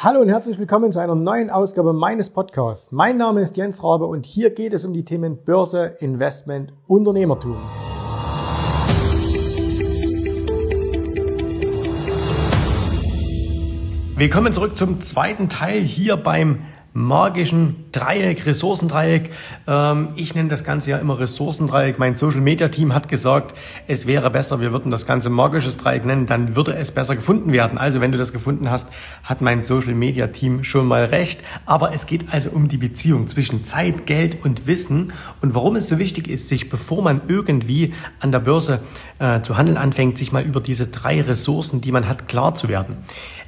Hallo und herzlich willkommen zu einer neuen Ausgabe meines Podcasts. Mein Name ist Jens Rabe und hier geht es um die Themen Börse, Investment, Unternehmertum. Willkommen zurück zum zweiten Teil hier beim magischen Dreieck, Ressourcendreieck. Ähm, ich nenne das Ganze ja immer Ressourcendreieck. Mein Social Media Team hat gesagt, es wäre besser, wir würden das Ganze magisches Dreieck nennen, dann würde es besser gefunden werden. Also wenn du das gefunden hast, hat mein Social Media Team schon mal recht. Aber es geht also um die Beziehung zwischen Zeit, Geld und Wissen und warum es so wichtig ist, sich bevor man irgendwie an der Börse äh, zu handeln anfängt, sich mal über diese drei Ressourcen, die man hat, klar zu werden.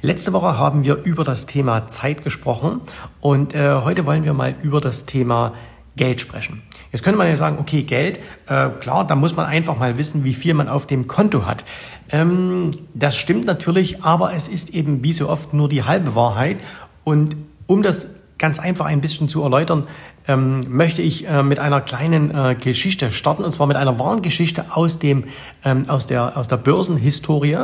Letzte Woche haben wir über das Thema Zeit gesprochen und äh, heute wollen wir mal über das Thema Geld sprechen. Jetzt könnte man ja sagen, okay, Geld, äh, klar, da muss man einfach mal wissen, wie viel man auf dem Konto hat. Ähm, das stimmt natürlich, aber es ist eben wie so oft nur die halbe Wahrheit. Und um das ganz einfach ein bisschen zu erläutern, ähm, möchte ich äh, mit einer kleinen äh, Geschichte starten, und zwar mit einer wahren Geschichte aus, dem, ähm, aus, der, aus der Börsenhistorie,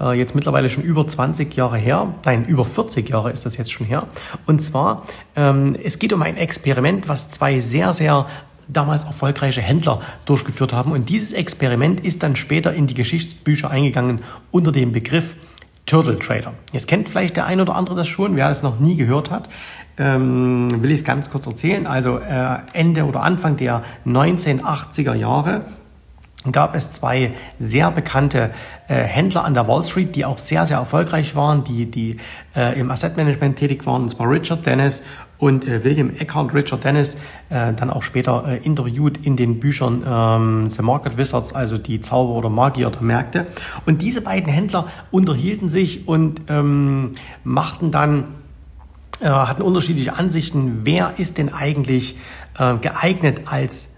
äh, jetzt mittlerweile schon über 20 Jahre her, nein, über 40 Jahre ist das jetzt schon her. Und zwar, ähm, es geht um ein Experiment, was zwei sehr, sehr damals erfolgreiche Händler durchgeführt haben. Und dieses Experiment ist dann später in die Geschichtsbücher eingegangen unter dem Begriff Turtle Trader. Jetzt kennt vielleicht der ein oder andere das schon, wer es noch nie gehört hat ähm, will ich es ganz kurz erzählen. Also äh, Ende oder Anfang der 1980er Jahre gab es zwei sehr bekannte äh, Händler an der Wall Street, die auch sehr, sehr erfolgreich waren, die, die äh, im Asset Management tätig waren, und zwar Richard Dennis und äh, William Eckhart. Richard Dennis äh, dann auch später äh, interviewt in den Büchern ähm, The Market Wizards, also die Zauber oder Magier der Märkte. Und diese beiden Händler unterhielten sich und ähm, machten dann äh, hatten unterschiedliche Ansichten, wer ist denn eigentlich äh, geeignet als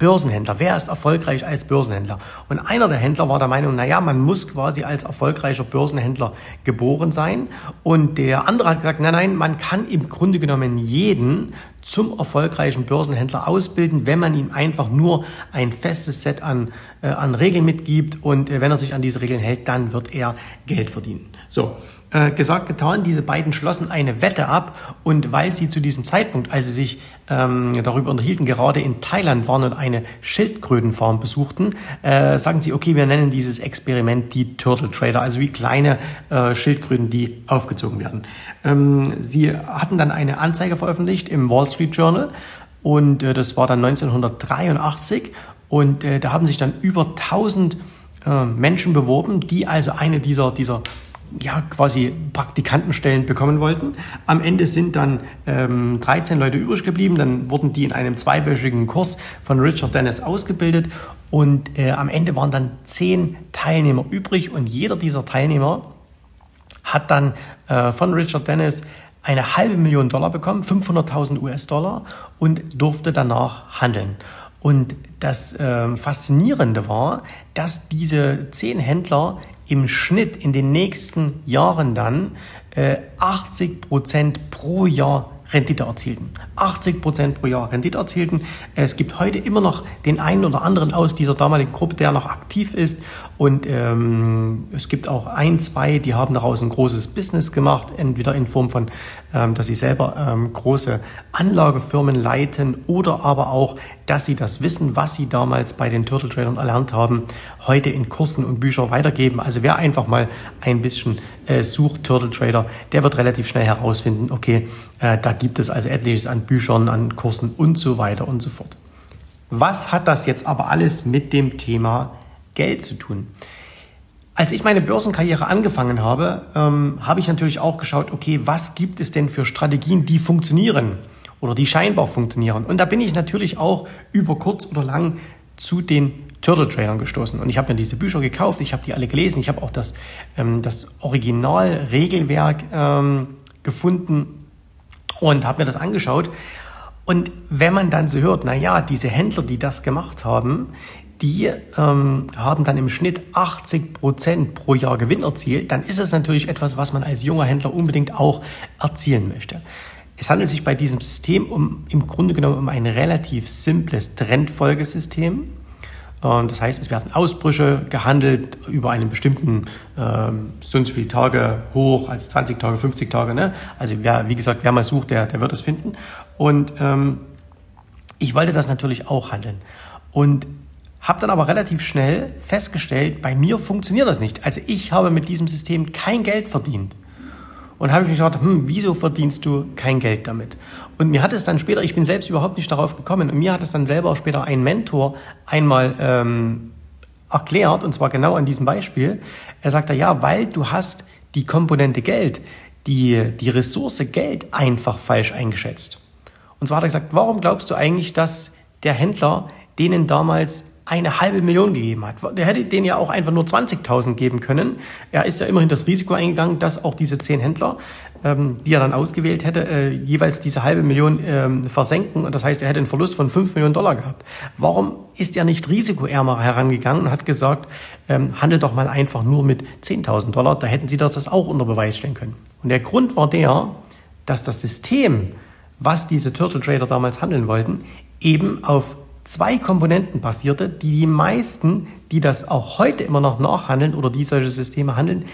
Börsenhändler. Wer ist erfolgreich als Börsenhändler? Und einer der Händler war der Meinung, naja, man muss quasi als erfolgreicher Börsenhändler geboren sein. Und der andere hat gesagt, nein, nein, man kann im Grunde genommen jeden zum erfolgreichen Börsenhändler ausbilden, wenn man ihm einfach nur ein festes Set an, äh, an Regeln mitgibt und äh, wenn er sich an diese Regeln hält, dann wird er Geld verdienen. So, äh, gesagt, getan. Diese beiden schlossen eine Wette ab und weil sie zu diesem Zeitpunkt, als sie sich ähm, darüber unterhielten, gerade in Thailand waren und eine Schildkrötenfarm besuchten, äh, sagen sie, okay, wir nennen dieses Experiment die Turtle Trader, also wie kleine äh, Schildkröten, die aufgezogen werden. Ähm, sie hatten dann eine Anzeige veröffentlicht im Wall Street Journal und äh, das war dann 1983 und äh, da haben sich dann über 1000 äh, Menschen beworben, die also eine dieser, dieser ja, quasi Praktikantenstellen bekommen wollten. Am Ende sind dann ähm, 13 Leute übrig geblieben. Dann wurden die in einem zweiwöchigen Kurs von Richard Dennis ausgebildet. Und äh, am Ende waren dann 10 Teilnehmer übrig. Und jeder dieser Teilnehmer hat dann äh, von Richard Dennis eine halbe Million Dollar bekommen, 500.000 US-Dollar, und durfte danach handeln. Und das äh, Faszinierende war, dass diese zehn Händler im Schnitt in den nächsten Jahren dann äh, 80 Prozent pro Jahr Rendite erzielten. 80 Prozent pro Jahr Rendite erzielten. Es gibt heute immer noch den einen oder anderen aus dieser damaligen Gruppe, der noch aktiv ist. Und ähm, es gibt auch ein, zwei, die haben daraus ein großes Business gemacht, entweder in Form von, ähm, dass sie selber ähm, große Anlagefirmen leiten oder aber auch, dass sie das Wissen, was sie damals bei den Turtle Tradern erlernt haben, heute in Kursen und Büchern weitergeben. Also wer einfach mal ein bisschen äh, sucht, Turtle Trader, der wird relativ schnell herausfinden, okay, äh, da gibt es also etliches an Büchern, an Kursen und so weiter und so fort. Was hat das jetzt aber alles mit dem Thema Geld zu tun? Als ich meine Börsenkarriere angefangen habe, ähm, habe ich natürlich auch geschaut, okay, was gibt es denn für Strategien, die funktionieren oder die scheinbar funktionieren? Und da bin ich natürlich auch über kurz oder lang zu den Turtle Tradern gestoßen. Und ich habe mir diese Bücher gekauft, ich habe die alle gelesen, ich habe auch das, ähm, das Originalregelwerk ähm, gefunden und habe mir das angeschaut. Und wenn man dann so hört, na ja, diese Händler, die das gemacht haben, die ähm, haben dann im Schnitt 80 Prozent pro Jahr Gewinn erzielt, dann ist es natürlich etwas, was man als junger Händler unbedingt auch erzielen möchte. Es handelt sich bei diesem System um im Grunde genommen um ein relativ simples Trendfolgesystem. Ähm, das heißt, es werden Ausbrüche gehandelt über einen bestimmten ähm, so und so viele Tage hoch, als 20 Tage, 50 Tage. Ne? Also wer, wie gesagt, wer mal sucht, der, der wird es finden. Und ähm, ich wollte das natürlich auch handeln. Und habe dann aber relativ schnell festgestellt, bei mir funktioniert das nicht. Also ich habe mit diesem System kein Geld verdient. Und habe ich mich gedacht, hm, wieso verdienst du kein Geld damit? Und mir hat es dann später, ich bin selbst überhaupt nicht darauf gekommen, und mir hat es dann selber auch später ein Mentor einmal ähm, erklärt, und zwar genau an diesem Beispiel. Er sagte, ja, weil du hast die Komponente Geld, die, die Ressource Geld einfach falsch eingeschätzt. Und zwar hat er gesagt, warum glaubst du eigentlich, dass der Händler denen damals eine halbe Million gegeben hat. Der hätte denen ja auch einfach nur 20.000 geben können. Er ist ja immerhin das Risiko eingegangen, dass auch diese zehn Händler, ähm, die er dann ausgewählt hätte, äh, jeweils diese halbe Million ähm, versenken. Und das heißt, er hätte einen Verlust von 5 Millionen Dollar gehabt. Warum ist er nicht risikoärmer herangegangen und hat gesagt, ähm, handelt doch mal einfach nur mit 10.000 Dollar. Da hätten sie das auch unter Beweis stellen können. Und der Grund war der, dass das System, was diese Turtle Trader damals handeln wollten, eben auf zwei Komponenten basierte, die die meisten, die das auch heute immer noch nachhandeln oder die solche Systeme handeln,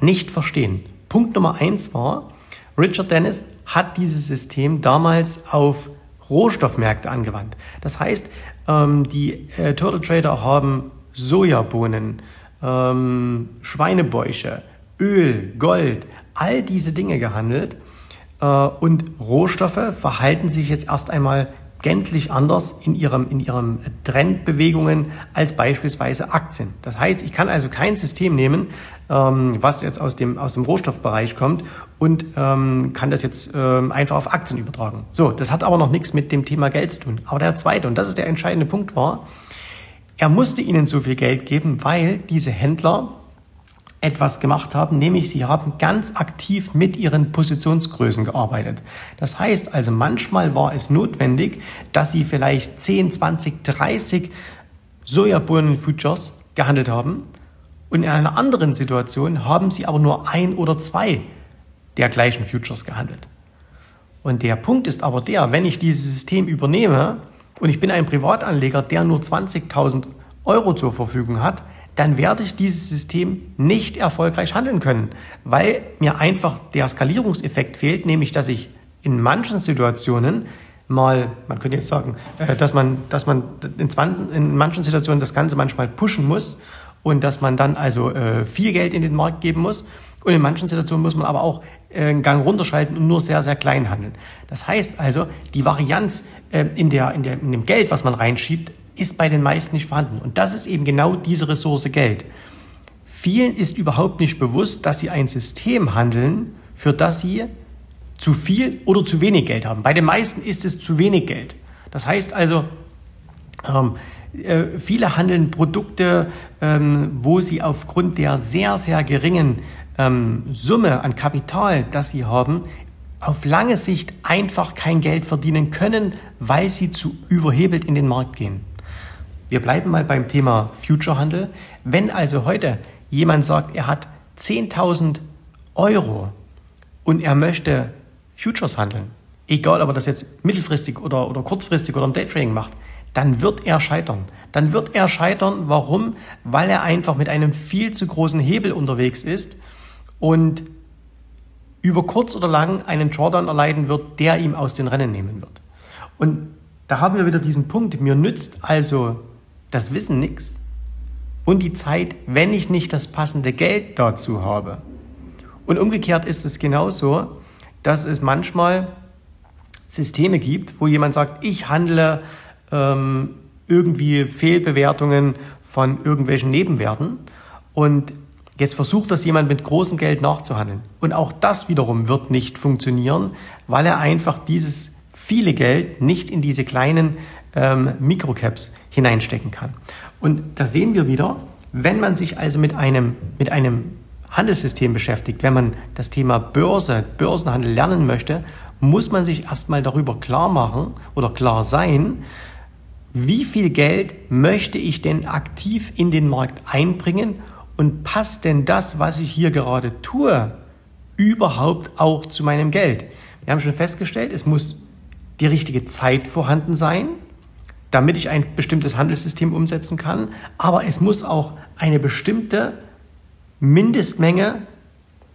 nicht verstehen. Punkt Nummer eins war, Richard Dennis hat dieses System damals auf Rohstoffmärkte angewandt. Das heißt, ähm, die äh, Turtle Trader haben Sojabohnen, ähm, Schweinebäuche, Öl, Gold, all diese Dinge gehandelt. Äh, und Rohstoffe verhalten sich jetzt erst einmal gänzlich anders in ihrem, in ihrem Trendbewegungen als beispielsweise Aktien. Das heißt, ich kann also kein System nehmen, ähm, was jetzt aus dem, aus dem Rohstoffbereich kommt und ähm, kann das jetzt ähm, einfach auf Aktien übertragen. So, das hat aber noch nichts mit dem Thema Geld zu tun. Aber der zweite, und das ist der entscheidende Punkt war, er musste ihnen so viel Geld geben, weil diese Händler etwas gemacht haben, nämlich sie haben ganz aktiv mit ihren Positionsgrößen gearbeitet. Das heißt also, manchmal war es notwendig, dass sie vielleicht 10, 20, 30 Sojabohnen-Futures gehandelt haben und in einer anderen Situation haben sie aber nur ein oder zwei der gleichen Futures gehandelt. Und der Punkt ist aber der, wenn ich dieses System übernehme und ich bin ein Privatanleger, der nur 20.000 Euro zur Verfügung hat, dann werde ich dieses System nicht erfolgreich handeln können, weil mir einfach der Skalierungseffekt fehlt, nämlich dass ich in manchen Situationen mal, man könnte jetzt sagen, äh, dass man, dass man in, 20, in manchen Situationen das Ganze manchmal pushen muss und dass man dann also äh, viel Geld in den Markt geben muss. Und in manchen Situationen muss man aber auch äh, einen Gang runterschalten und nur sehr, sehr klein handeln. Das heißt also, die Varianz in, der, in, der, in dem Geld, was man reinschiebt, ist bei den meisten nicht vorhanden. Und das ist eben genau diese Ressource Geld. Vielen ist überhaupt nicht bewusst, dass sie ein System handeln, für das sie zu viel oder zu wenig Geld haben. Bei den meisten ist es zu wenig Geld. Das heißt also, ähm, äh, viele handeln Produkte, ähm, wo sie aufgrund der sehr, sehr geringen ähm, Summe an Kapital, das sie haben, auf lange Sicht einfach kein Geld verdienen können, weil sie zu überhebelt in den Markt gehen. Wir bleiben mal beim Thema Futurehandel. Wenn also heute jemand sagt, er hat 10.000 Euro und er möchte Futures handeln, egal ob er das jetzt mittelfristig oder, oder kurzfristig oder im Daytrading macht, dann wird er scheitern. Dann wird er scheitern. Warum? Weil er einfach mit einem viel zu großen Hebel unterwegs ist und über kurz oder lang einen Drawdown erleiden wird, der ihm aus den Rennen nehmen wird. Und da haben wir wieder diesen Punkt. Mir nützt also das Wissen nichts und die Zeit, wenn ich nicht das passende Geld dazu habe. Und umgekehrt ist es genauso, dass es manchmal Systeme gibt, wo jemand sagt, ich handle ähm, irgendwie Fehlbewertungen von irgendwelchen Nebenwerten und jetzt versucht das jemand mit großem Geld nachzuhandeln. Und auch das wiederum wird nicht funktionieren, weil er einfach dieses viele Geld nicht in diese kleinen ähm, Microcaps hineinstecken kann. Und da sehen wir wieder, wenn man sich also mit einem, mit einem Handelssystem beschäftigt, wenn man das Thema Börse, Börsenhandel lernen möchte, muss man sich erstmal darüber klar machen oder klar sein, wie viel Geld möchte ich denn aktiv in den Markt einbringen und passt denn das, was ich hier gerade tue, überhaupt auch zu meinem Geld? Wir haben schon festgestellt, es muss die richtige Zeit vorhanden sein, damit ich ein bestimmtes Handelssystem umsetzen kann. Aber es muss auch eine bestimmte Mindestmenge,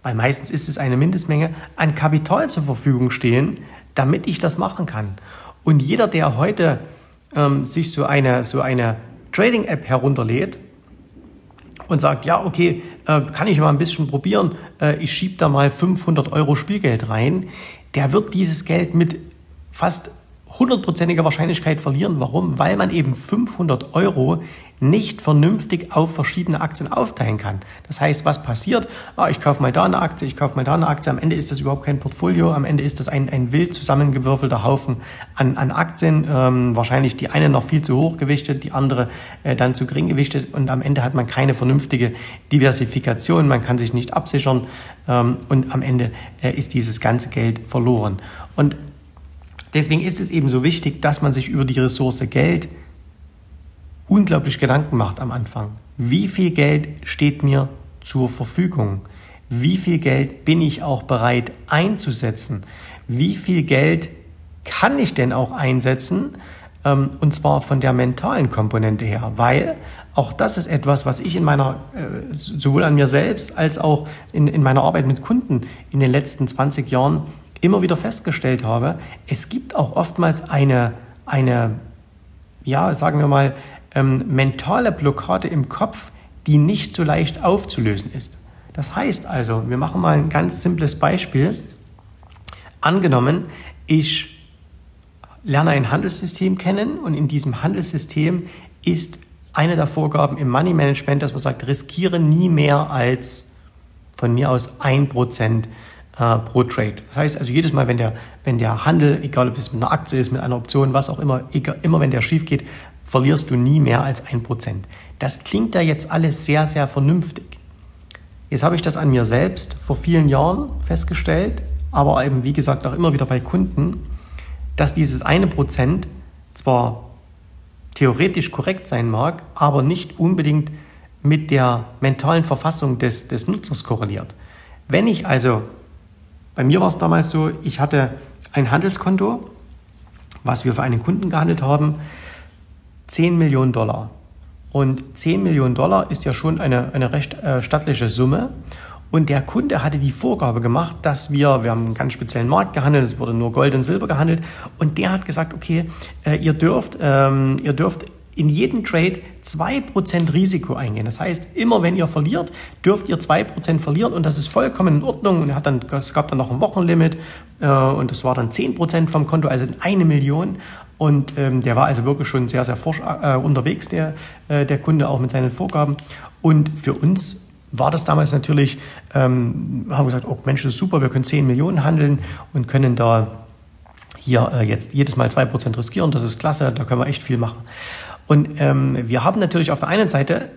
weil meistens ist es eine Mindestmenge, an Kapital zur Verfügung stehen, damit ich das machen kann. Und jeder, der heute ähm, sich so eine, so eine Trading-App herunterlädt und sagt, ja, okay, äh, kann ich mal ein bisschen probieren, äh, ich schiebe da mal 500 Euro Spielgeld rein, der wird dieses Geld mit fast hundertprozentiger Wahrscheinlichkeit verlieren. Warum? Weil man eben 500 Euro nicht vernünftig auf verschiedene Aktien aufteilen kann. Das heißt, was passiert? Ah, ich kaufe mal da eine Aktie, ich kaufe mal da eine Aktie. Am Ende ist das überhaupt kein Portfolio. Am Ende ist das ein, ein wild zusammengewürfelter Haufen an, an Aktien. Ähm, wahrscheinlich die eine noch viel zu hoch gewichtet, die andere äh, dann zu gering gewichtet. Und am Ende hat man keine vernünftige Diversifikation. Man kann sich nicht absichern. Ähm, und am Ende äh, ist dieses ganze Geld verloren. Und Deswegen ist es eben so wichtig, dass man sich über die Ressource Geld unglaublich Gedanken macht am Anfang. Wie viel Geld steht mir zur Verfügung? Wie viel Geld bin ich auch bereit einzusetzen? Wie viel Geld kann ich denn auch einsetzen? Ähm, und zwar von der mentalen Komponente her, weil auch das ist etwas, was ich in meiner, äh, sowohl an mir selbst als auch in, in meiner Arbeit mit Kunden in den letzten 20 Jahren immer wieder festgestellt habe, es gibt auch oftmals eine, eine ja, sagen wir mal, ähm, mentale Blockade im Kopf, die nicht so leicht aufzulösen ist. Das heißt also, wir machen mal ein ganz simples Beispiel. Angenommen, ich lerne ein Handelssystem kennen und in diesem Handelssystem ist eine der Vorgaben im Money Management, dass man sagt, riskiere nie mehr als von mir aus ein Prozent äh, pro Trade. Das heißt also jedes Mal, wenn der, wenn der Handel, egal ob es mit einer Aktie ist, mit einer Option, was auch immer, egal, immer wenn der schief geht, verlierst du nie mehr als ein Prozent. Das klingt da jetzt alles sehr, sehr vernünftig. Jetzt habe ich das an mir selbst vor vielen Jahren festgestellt, aber eben wie gesagt auch immer wieder bei Kunden, dass dieses eine Prozent zwar theoretisch korrekt sein mag, aber nicht unbedingt mit der mentalen Verfassung des, des Nutzers korreliert. Wenn ich also bei mir war es damals so, ich hatte ein Handelskonto, was wir für einen Kunden gehandelt haben, 10 Millionen Dollar. Und 10 Millionen Dollar ist ja schon eine, eine recht äh, stattliche Summe. Und der Kunde hatte die Vorgabe gemacht, dass wir, wir haben einen ganz speziellen Markt gehandelt, es wurde nur Gold und Silber gehandelt. Und der hat gesagt, okay, äh, ihr dürft, ähm, ihr dürft in jedem Trade 2% Risiko eingehen. Das heißt, immer wenn ihr verliert, dürft ihr 2% verlieren und das ist vollkommen in Ordnung. Und er hat dann, es gab dann noch ein Wochenlimit äh, und das war dann 10% vom Konto, also eine Million. Und ähm, der war also wirklich schon sehr, sehr forsch äh, unterwegs, der, äh, der Kunde, auch mit seinen Vorgaben. Und für uns war das damals natürlich, ähm, haben wir gesagt, oh Mensch, das ist super, wir können 10 Millionen handeln und können da hier äh, jetzt jedes Mal 2% riskieren. Das ist klasse, da können wir echt viel machen. Und ähm, wir haben natürlich auf der einen Seite,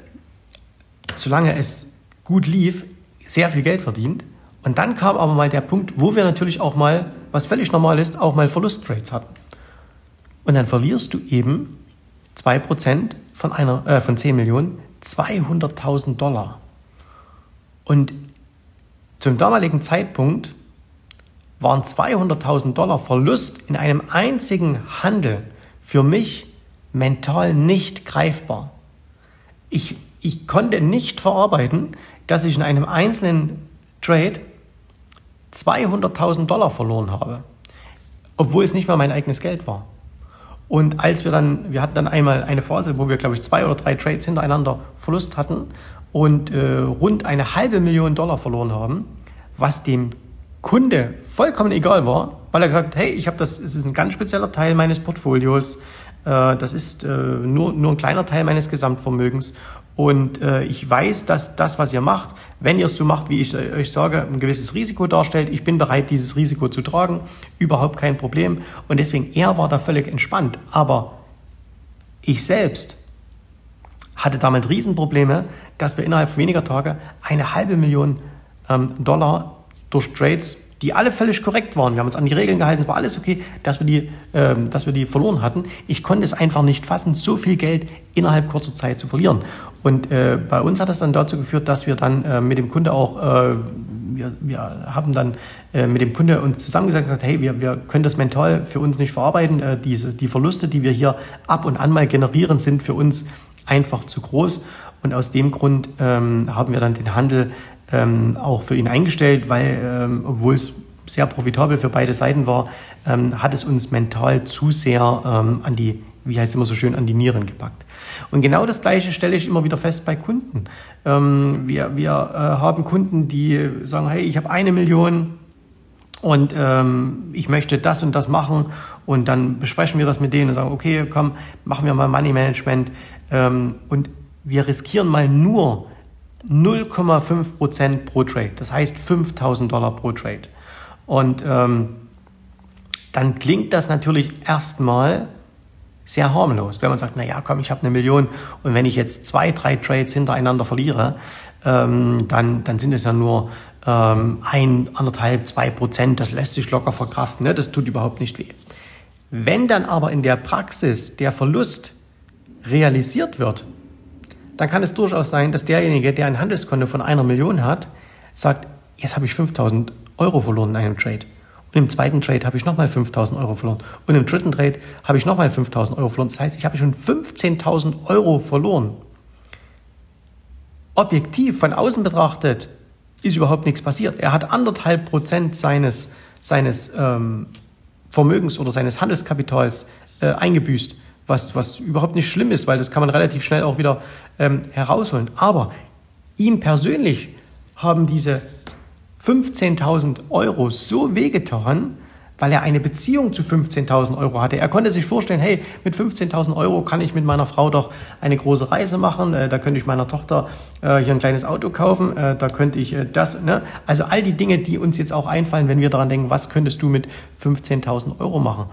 solange es gut lief, sehr viel Geld verdient. Und dann kam aber mal der Punkt, wo wir natürlich auch mal, was völlig normal ist, auch mal Verlusttrades hatten. Und dann verlierst du eben 2% von, einer, äh, von 10 Millionen, 200.000 Dollar. Und zum damaligen Zeitpunkt waren 200.000 Dollar Verlust in einem einzigen Handel für mich mental nicht greifbar. Ich, ich konnte nicht verarbeiten, dass ich in einem einzelnen Trade 200.000 Dollar verloren habe, obwohl es nicht mal mein eigenes Geld war. Und als wir dann, wir hatten dann einmal eine Phase, wo wir, glaube ich, zwei oder drei Trades hintereinander Verlust hatten und äh, rund eine halbe Million Dollar verloren haben, was dem Kunde vollkommen egal war, weil er gesagt hat, hey, ich habe das, es ist ein ganz spezieller Teil meines Portfolios, das ist äh, nur, nur ein kleiner Teil meines Gesamtvermögens. Und äh, ich weiß, dass das, was ihr macht, wenn ihr es so macht, wie ich euch sage, ein gewisses Risiko darstellt. Ich bin bereit, dieses Risiko zu tragen. Überhaupt kein Problem. Und deswegen, er war da völlig entspannt. Aber ich selbst hatte damit Riesenprobleme, dass wir innerhalb weniger Tage eine halbe Million ähm, Dollar durch Trades die alle völlig korrekt waren. Wir haben uns an die Regeln gehalten, es war alles okay, dass wir die, ähm, dass wir die verloren hatten. Ich konnte es einfach nicht fassen, so viel Geld innerhalb kurzer Zeit zu verlieren. Und äh, bei uns hat das dann dazu geführt, dass wir dann äh, mit dem Kunde auch äh, wir, wir haben dann äh, mit dem Kunde uns zusammengesagt und gesagt, hey, wir, wir können das mental für uns nicht verarbeiten. Äh, diese, die Verluste, die wir hier ab und an mal generieren, sind für uns einfach zu groß. Und aus dem Grund ähm, haben wir dann den Handel ähm, auch für ihn eingestellt, weil, ähm, obwohl es sehr profitabel für beide Seiten war, ähm, hat es uns mental zu sehr ähm, an die, wie heißt es immer so schön, an die Nieren gepackt. Und genau das Gleiche stelle ich immer wieder fest bei Kunden. Ähm, wir wir äh, haben Kunden, die sagen, hey, ich habe eine Million und ähm, ich möchte das und das machen und dann besprechen wir das mit denen und sagen, okay, komm, machen wir mal Money Management ähm, und wir riskieren mal nur 0,5 Prozent pro Trade. Das heißt 5000 Dollar pro Trade. Und ähm, dann klingt das natürlich erstmal sehr harmlos, wenn man sagt, na ja, komm, ich habe eine Million und wenn ich jetzt zwei, drei Trades hintereinander verliere, ähm, dann, dann sind es ja nur ähm, ein, anderthalb, zwei Prozent, das lässt sich locker verkraften, ne? das tut überhaupt nicht weh. Wenn dann aber in der Praxis der Verlust realisiert wird, dann kann es durchaus sein, dass derjenige, der ein Handelskonto von einer Million hat, sagt, jetzt habe ich 5000 Euro verloren in einem Trade. Und im zweiten Trade habe ich nochmal 5000 Euro verloren. Und im dritten Trade habe ich nochmal 5000 Euro verloren. Das heißt, ich habe schon 15.000 Euro verloren. Objektiv von außen betrachtet ist überhaupt nichts passiert. Er hat anderthalb Prozent seines, seines ähm, Vermögens oder seines Handelskapitals äh, eingebüßt, was, was überhaupt nicht schlimm ist, weil das kann man relativ schnell auch wieder ähm, herausholen. Aber ihm persönlich haben diese 15.000 Euro so wehgetan, weil er eine Beziehung zu 15.000 Euro hatte. Er konnte sich vorstellen, hey, mit 15.000 Euro kann ich mit meiner Frau doch eine große Reise machen, äh, da könnte ich meiner Tochter äh, hier ein kleines Auto kaufen, äh, da könnte ich äh, das, ne? Also all die Dinge, die uns jetzt auch einfallen, wenn wir daran denken, was könntest du mit 15.000 Euro machen?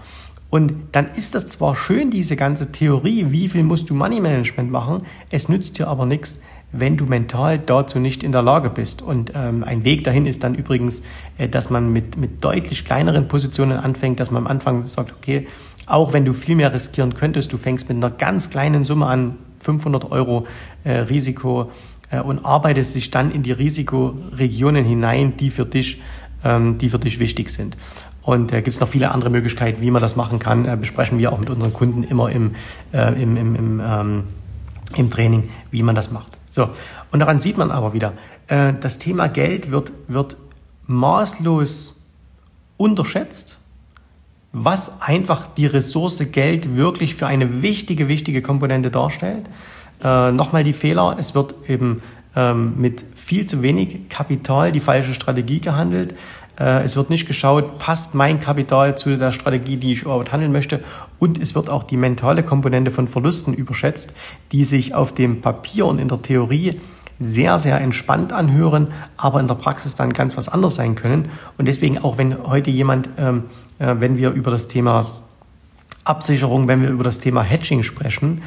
Und dann ist das zwar schön, diese ganze Theorie, wie viel musst du Money Management machen, es nützt dir aber nichts, wenn du mental dazu nicht in der Lage bist. Und ähm, ein Weg dahin ist dann übrigens, äh, dass man mit, mit deutlich kleineren Positionen anfängt, dass man am Anfang sagt, okay, auch wenn du viel mehr riskieren könntest, du fängst mit einer ganz kleinen Summe an, 500 Euro äh, Risiko äh, und arbeitest dich dann in die Risikoregionen hinein, die für dich, ähm, die für dich wichtig sind. Und äh, gibt es noch viele andere Möglichkeiten, wie man das machen kann, äh, besprechen wir auch mit unseren Kunden immer im, äh, im, im, im, ähm, im Training, wie man das macht. So, und daran sieht man aber wieder, äh, das Thema Geld wird, wird maßlos unterschätzt, was einfach die Ressource Geld wirklich für eine wichtige, wichtige Komponente darstellt. Äh, Nochmal die Fehler, es wird eben ähm, mit viel zu wenig Kapital die falsche Strategie gehandelt. Äh, es wird nicht geschaut, passt mein Kapital zu der Strategie, die ich überhaupt handeln möchte. Und es wird auch die mentale Komponente von Verlusten überschätzt, die sich auf dem Papier und in der Theorie sehr, sehr entspannt anhören, aber in der Praxis dann ganz was anderes sein können. Und deswegen auch, wenn heute jemand, ähm, äh, wenn wir über das Thema Absicherung, wenn wir über das Thema Hedging sprechen,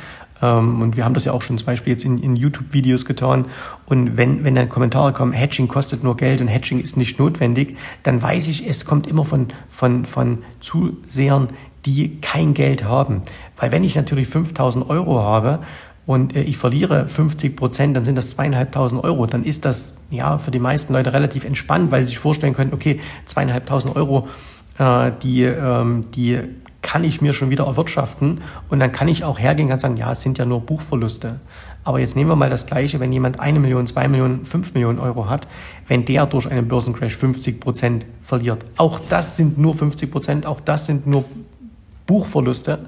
und wir haben das ja auch schon zum Beispiel jetzt in, in YouTube-Videos getan. Und wenn, wenn dann Kommentare kommen, Hedging kostet nur Geld und Hedging ist nicht notwendig, dann weiß ich, es kommt immer von, von, von Zusehern, die kein Geld haben. Weil wenn ich natürlich 5000 Euro habe und äh, ich verliere 50 Prozent, dann sind das zweieinhalbtausend Euro. Dann ist das ja für die meisten Leute relativ entspannt, weil sie sich vorstellen können, okay, zweieinhalbtausend Euro, äh, die, ähm, die kann ich mir schon wieder erwirtschaften und dann kann ich auch hergehen und sagen, ja, es sind ja nur Buchverluste. Aber jetzt nehmen wir mal das Gleiche, wenn jemand eine Million, zwei Millionen, fünf Millionen Euro hat, wenn der durch einen Börsencrash 50 Prozent verliert. Auch das sind nur 50 Prozent, auch das sind nur Buchverluste.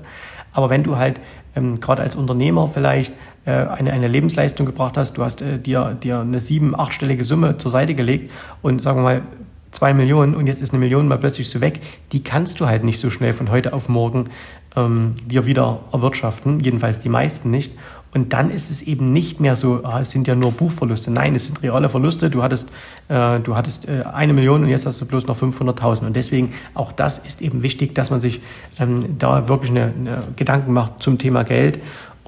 Aber wenn du halt ähm, gerade als Unternehmer vielleicht äh, eine, eine Lebensleistung gebracht hast, du hast äh, dir, dir eine sieben-, achtstellige Summe zur Seite gelegt und sagen wir mal zwei Millionen und jetzt ist eine Million mal plötzlich so weg, die kannst du halt nicht so schnell von heute auf morgen ähm, dir wieder erwirtschaften, jedenfalls die meisten nicht. Und dann ist es eben nicht mehr so, ah, es sind ja nur Buchverluste. Nein, es sind reale Verluste. Du hattest, äh, du hattest äh, eine Million und jetzt hast du bloß noch 500.000. Und deswegen, auch das ist eben wichtig, dass man sich ähm, da wirklich eine, eine Gedanken macht zum Thema Geld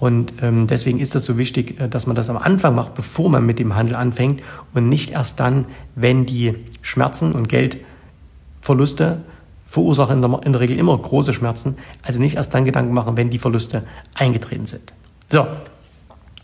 und ähm, deswegen ist das so wichtig, äh, dass man das am Anfang macht, bevor man mit dem Handel anfängt und nicht erst dann, wenn die Schmerzen und Geldverluste verursachen in der, in der Regel immer große Schmerzen, also nicht erst dann Gedanken machen, wenn die Verluste eingetreten sind. So,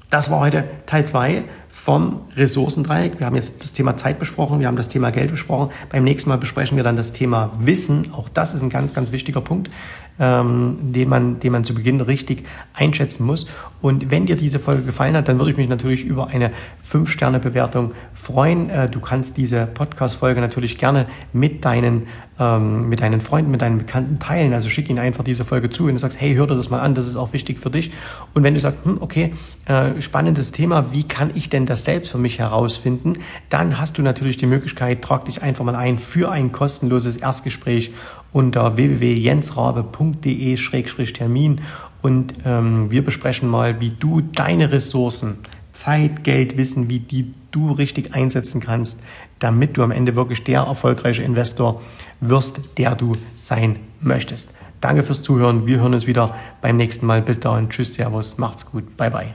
das war heute Teil 2 vom Ressourcendreieck. Wir haben jetzt das Thema Zeit besprochen, wir haben das Thema Geld besprochen. Beim nächsten Mal besprechen wir dann das Thema Wissen. Auch das ist ein ganz, ganz wichtiger Punkt, ähm, den, man, den man zu Beginn richtig einschätzen muss. Und wenn dir diese Folge gefallen hat, dann würde ich mich natürlich über eine 5-Sterne-Bewertung freuen. Äh, du kannst diese Podcast-Folge natürlich gerne mit deinen ähm, mit deinen Freunden, mit deinen Bekannten teilen. Also schick ihnen einfach diese Folge zu, wenn du sagst, hey, hör dir das mal an, das ist auch wichtig für dich. Und wenn du sagst, hm, okay, äh, spannendes Thema, wie kann ich denn das selbst für mich herausfinden? Dann hast du natürlich die Möglichkeit, trag dich einfach mal ein für ein kostenloses Erstgespräch unter www.jensrabe.de-termin und ähm, wir besprechen mal, wie du deine Ressourcen, Zeit, Geld, Wissen, wie die du richtig einsetzen kannst, damit du am Ende wirklich der erfolgreiche Investor wirst, der du sein möchtest. Danke fürs Zuhören. Wir hören uns wieder beim nächsten Mal. Bis dahin. Tschüss, Servus. Macht's gut. Bye, bye.